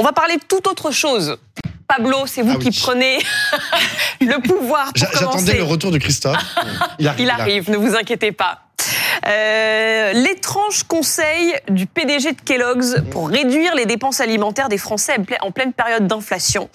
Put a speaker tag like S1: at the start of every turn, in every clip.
S1: On va parler de toute autre chose. Pablo, c'est vous
S2: Ah oui.
S1: qui prenez le pouvoir pour
S2: J'a- J'attendais le retour de Christophe. Il arrive.
S1: Il arrive, ne vous inquiétez pas. Euh, L'étrange conseil du PDG de Kellogg's pour réduire les dépenses alimentaires des Français en ple- en pleine période d'inflation.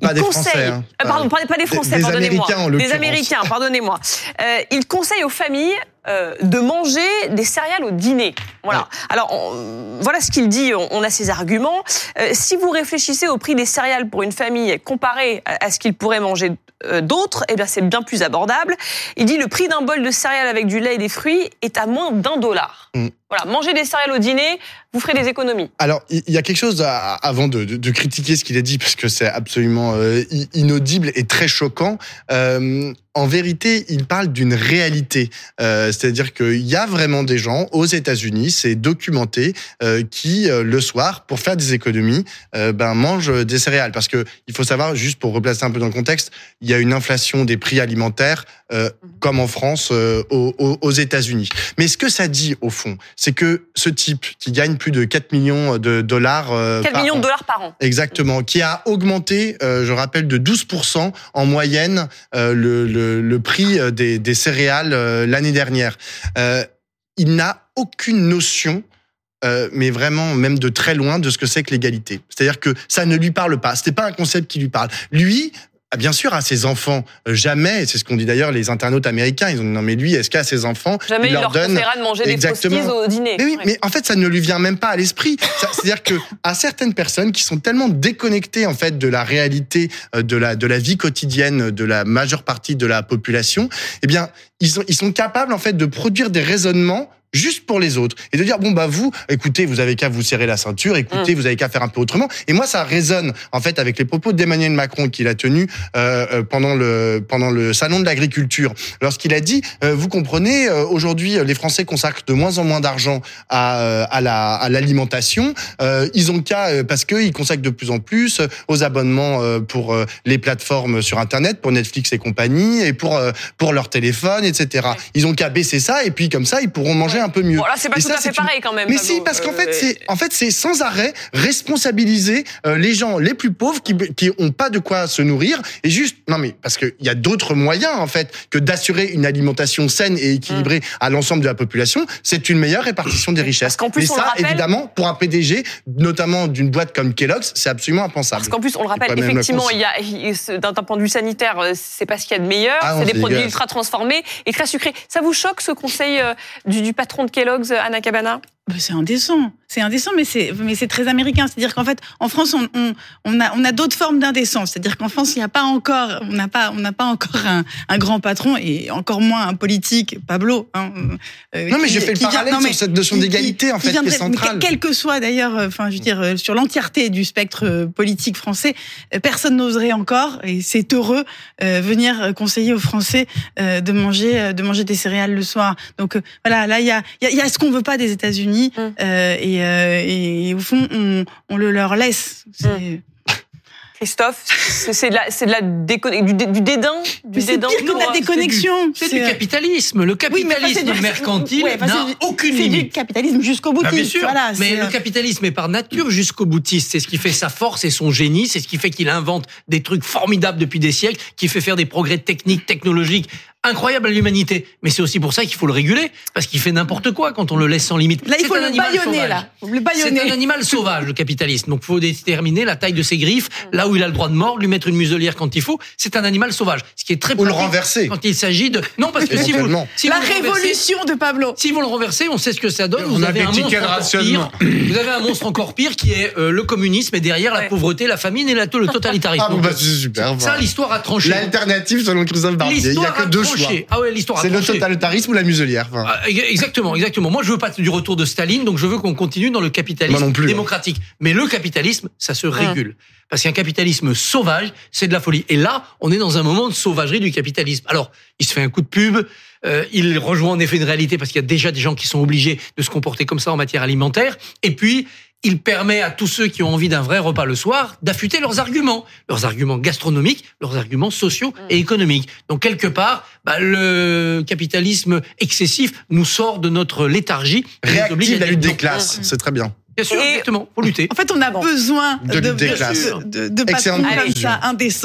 S2: Pas
S1: Il
S2: des
S1: conseille-
S2: Français. hein.
S1: Euh, pardon, pas, pas des Français, pardonnez-moi. Des. Américains, pardonnez-moi. Euh, il conseille aux familles euh, de manger des céréales au dîner. Voilà. Alors, on- voilà ce qu'il dit. On, on a ses arguments. Euh, si vous réfléchissez au prix des céréales pour une famille comparé à, à ce qu'il pourrait manger euh, d'autres, eh bien, c'est bien plus abordable. Il dit le prix d'un bol de céréales avec du lait et des fruits est à moins d'un dollar.
S2: Mm.
S1: Voilà, manger des céréales au dîner, vous ferez des économies.
S2: Alors, il y a quelque chose à- avant de, de- de critiquer ce qu'il a dit, parce que c'est absolument inaudible et très choquant. Euh, en vérité, il parle d'une réalité. Euh, C'est-à-dire qu'il y a vraiment des gens aux États-Unis, c'est documenté, euh, qui euh, le soir, pour faire des économies, euh, ben mangent des céréales. Parce que il faut savoir, juste pour replacer un peu dans le contexte, il y a une inflation des prix alimentaires, euh, comme en France, euh, aux, États-Unis. Mais ce que ça dit au fond, c'est que ce type qui gagne plus de 4 millions de dollars, euh,
S1: 4
S2: par
S1: millions
S2: an,
S1: de dollars par an.
S2: Exactement, qui a augmenté, euh, je rappelle, de 12% en moyenne le, le, le prix des, des céréales l'année dernière. Il n'a aucune notion euh, mais vraiment même de très loin de ce que c'est que l'égalité. C'est-à-dire que ça ne lui parle pas. C'était pas un concept qui lui parle. Lui, bien sûr, à ses enfants, euh, jamais. C'est ce qu'on dit d'ailleurs les internautes américains. Ils ont dit non mais lui, est-ce qu'à ses enfants,
S1: Jamais il leur,
S2: donne
S1: de manger
S2: Exactement.
S1: des au dîner.
S2: mais oui,
S1: Ouais.
S2: mais en fait, ça ne lui vient même pas à l'esprit. C'est-à-dire que à certaines personnes qui sont tellement déconnectées en fait de la réalité euh, de la de la vie quotidienne de la majeure partie de la population, eh bien, ils sont ils sont capables en fait de produire des raisonnements juste pour les autres. Et de dire bon bah vous écoutez vous avez qu'à vous serrer la ceinture écoutez vous avez qu'à faire un peu autrement. Et moi ça résonne en fait avec les propos d'Emmanuel Macron qu'il a tenu euh, euh, pendant le pendant le salon de l'agriculture. Lorsqu'il a dit euh, vous comprenez euh, aujourd'hui les Français consacrent de moins en moins d'argent à euh, à la à l'alimentation. Euh, ils ont qu'à euh, parce que ils consacrent de plus en plus aux abonnements euh, pour euh, les plateformes sur internet pour Netflix et compagnie et pour euh, pour leur téléphone etc ils ont qu'à baisser ça et puis comme ça ils pourront manger un peu mieux
S1: Bon, là, c'est pas
S2: Et
S1: tout
S2: ça,
S1: à fait
S2: c'est une-
S1: pareil quand même.
S2: mais
S1: Pablo.
S2: si, parce qu'en
S1: Euh,
S2: fait, c'est en fait c'est sans arrêt responsabiliser euh, les gens les plus pauvres qui qui ont pas de quoi se nourrir et juste non mais parce que il y a d'autres moyens en fait que d'assurer une alimentation saine et équilibrée à l'ensemble de la population. C'est une meilleure répartition des richesses.
S1: Parce plus, le
S2: ça,
S1: rappelle-
S2: évidemment, pour un PDG, notamment d'une boîte comme Kellogg's, c'est absolument impensable.
S1: Parce qu'en plus, on le rappelle, effectivement, il y a, d'un point de vue sanitaire, euh, c'est pas ce qu'il y a de meilleur.
S2: Ah
S1: c'est des produits ultra transformés et très sucrés. Ça vous choque ce conseil du, du patron de Kellogg's, Anna Cabana?
S3: C'est indécent. C'est indécent, mais c'est mais c'est très américain. C'est-à-dire qu'en fait, en France, on, on, on a on a d'autres formes d'indécence. C'est-à-dire qu'en France, il n'y a pas encore on n'a pas on n'a pas encore un, un grand patron et encore moins un politique, Pablo. hein, euh,
S2: Non, mais
S3: qui-
S2: je fais le
S3: qui vient-
S2: parallèle
S3: non, mais
S2: sur cette notion
S3: qui-
S2: d'égalité, en
S3: qui
S2: fait, qui est
S3: viendrait- mais
S2: centrale.
S3: Quel que soit d'ailleurs, euh, enfin, je veux dire, euh, sur l'entièreté du spectre politique français, personne n'oserait encore, et c'est heureux, euh, venir conseiller aux Français euh, de manger, de manger des céréales le soir. Donc voilà, là il y a, il y a- il y a ce qu'on veut pas des États-Unis,
S1: Mm.
S3: euh, et, euh, et au fond on, on le leur laisse. C'est-
S1: Mm. Christophe, c'est de la, c'est de la du, dé- du dédain, du
S3: Mais c'est
S1: dédain.
S3: pire que de la
S4: Non, c'est
S3: déconnexion.
S4: C'est du capitalisme. Le
S3: Oui,
S4: capitalisme
S3: du-
S4: mercantile
S3: ouais,
S4: n'a
S3: c'est du-
S4: aucune
S3: C'est du
S4: limite.
S3: capitalisme jusqu'au bout.
S4: Ah, bien sûr,
S3: Voilà,
S4: mais le
S3: euh,
S4: capitalisme est par nature jusqu'au boutiste. C'est ce qui fait sa force et son génie. C'est ce qui fait qu'il invente des trucs formidables depuis des siècles, qui fait faire des progrès techniques, technologiques incroyables à l'humanité. Mais c'est aussi pour ça qu'il faut le réguler, parce qu'il fait n'importe quoi quand on le laisse sans limite.
S3: Là, il
S4: C'est
S3: faut
S4: un
S3: le
S4: animal
S3: baïonner,
S4: sauvage.
S3: là. Le
S4: C'est
S3: baïonner.
S4: un animal sauvage, le capitalisme. Donc, il faut déterminer la taille de ses griffes, là où il a le droit de mordre, lui mettre une muselière quand il faut. C'est un animal sauvage. Ce qui est très
S2: Ou le renverser.
S4: Quand il s'agit de... Non, parce que si vous, si
S3: La
S4: vous
S3: révolution de Pablo.
S4: si vous le renversez, on sait ce que ça donne.
S5: On
S4: Vous
S5: a
S4: avez,
S5: des
S4: un
S5: tickets
S4: monstre
S5: de
S4: encore
S5: rationnement.
S4: pire. vous avez un monstre encore pire qui est euh, le communisme et derrière la pauvreté, la famine et la, le totalitarisme.
S2: Ah bah, c'est super.
S4: ça, l'histoire a tranché.
S2: L'alternative selon Christophe Barbier. Il n'y a que deux.
S4: Tranché. Ah ouais, l'histoire
S2: C'est le totalitarisme ou la muselière. Enfin,
S4: Ah, ex- Exactement, exactement. Moi, je veux pas du retour de Staline, donc je veux qu'on continue dans le capitalisme
S2: Moi non plus, hein.
S4: démocratique. Mais le capitalisme, ça se régule. Parce qu'un capitalisme sauvage, c'est de la folie. Et là, on est dans un moment de sauvagerie du capitalisme. Alors, il se fait un coup de pub. euh, il rejoint en effet une réalité parce qu'il y a déjà des gens qui sont obligés de se comporter comme ça en matière alimentaire. Et puis, il permet à tous ceux qui ont envie d'un vrai repas le soir d'affûter leurs arguments, leurs arguments gastronomiques, leurs arguments sociaux et économiques. Donc quelque part, bah, le capitalisme excessif nous sort de notre léthargie.
S2: réactive
S4: à
S2: la lutte des classes. C'est très bien.
S4: Bien sûr,
S1: Et-
S4: exactement. Faut lutter.
S3: En fait, on a
S1: Bon.
S3: besoin
S2: De
S3: de,
S2: lutte des
S3: de,
S2: classes.
S3: de, de, ça, indécents.